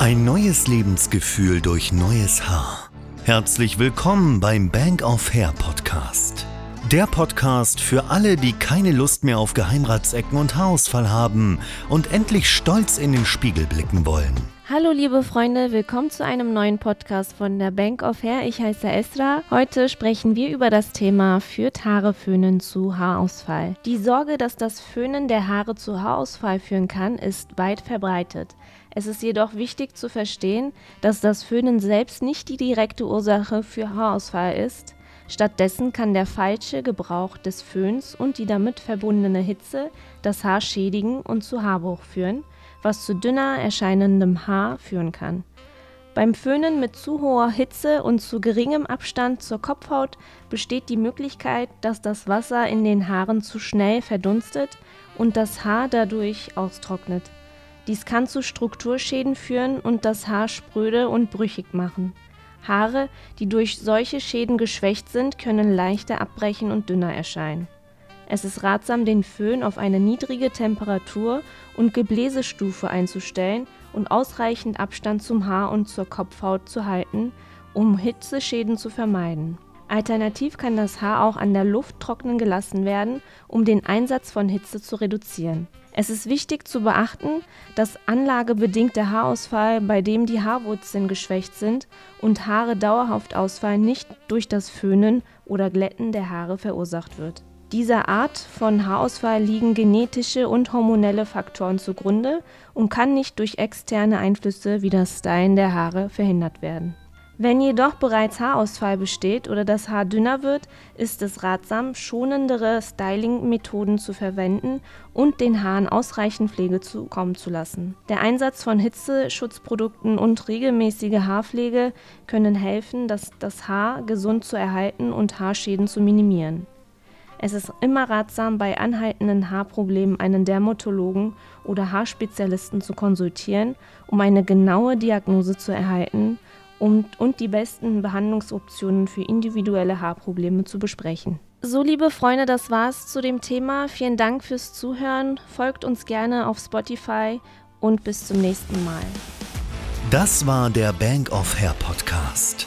Ein neues Lebensgefühl durch neues Haar. Herzlich willkommen beim Bank of Hair Podcast. Der Podcast für alle, die keine Lust mehr auf Geheimratsecken und Haarausfall haben und endlich stolz in den Spiegel blicken wollen. Hallo liebe Freunde, willkommen zu einem neuen Podcast von der Bank of Hair. Ich heiße Esra. Heute sprechen wir über das Thema führt Haare föhnen zu Haarausfall. Die Sorge, dass das Föhnen der Haare zu Haarausfall führen kann, ist weit verbreitet. Es ist jedoch wichtig zu verstehen, dass das Föhnen selbst nicht die direkte Ursache für Haarausfall ist. Stattdessen kann der falsche Gebrauch des Föhns und die damit verbundene Hitze das Haar schädigen und zu Haarbruch führen, was zu dünner erscheinendem Haar führen kann. Beim Föhnen mit zu hoher Hitze und zu geringem Abstand zur Kopfhaut besteht die Möglichkeit, dass das Wasser in den Haaren zu schnell verdunstet und das Haar dadurch austrocknet. Dies kann zu Strukturschäden führen und das Haar spröde und brüchig machen. Haare, die durch solche Schäden geschwächt sind, können leichter abbrechen und dünner erscheinen. Es ist ratsam, den Föhn auf eine niedrige Temperatur und Gebläsestufe einzustellen und ausreichend Abstand zum Haar und zur Kopfhaut zu halten, um Hitzeschäden zu vermeiden. Alternativ kann das Haar auch an der Luft trocknen gelassen werden, um den Einsatz von Hitze zu reduzieren. Es ist wichtig zu beachten, dass anlagebedingter Haarausfall, bei dem die Haarwurzeln geschwächt sind und Haare dauerhaft ausfallen, nicht durch das Föhnen oder Glätten der Haare verursacht wird. Dieser Art von Haarausfall liegen genetische und hormonelle Faktoren zugrunde und kann nicht durch externe Einflüsse wie das Stylen der Haare verhindert werden. Wenn jedoch bereits Haarausfall besteht oder das Haar dünner wird, ist es ratsam, schonendere Styling-Methoden zu verwenden und den Haaren ausreichend Pflege zukommen zu lassen. Der Einsatz von Hitzeschutzprodukten und regelmäßige Haarpflege können helfen, das, das Haar gesund zu erhalten und Haarschäden zu minimieren. Es ist immer ratsam, bei anhaltenden Haarproblemen einen Dermatologen oder Haarspezialisten zu konsultieren, um eine genaue Diagnose zu erhalten und, und die besten Behandlungsoptionen für individuelle Haarprobleme zu besprechen. So, liebe Freunde, das war's zu dem Thema. Vielen Dank fürs Zuhören. Folgt uns gerne auf Spotify und bis zum nächsten Mal. Das war der Bank of Hair Podcast.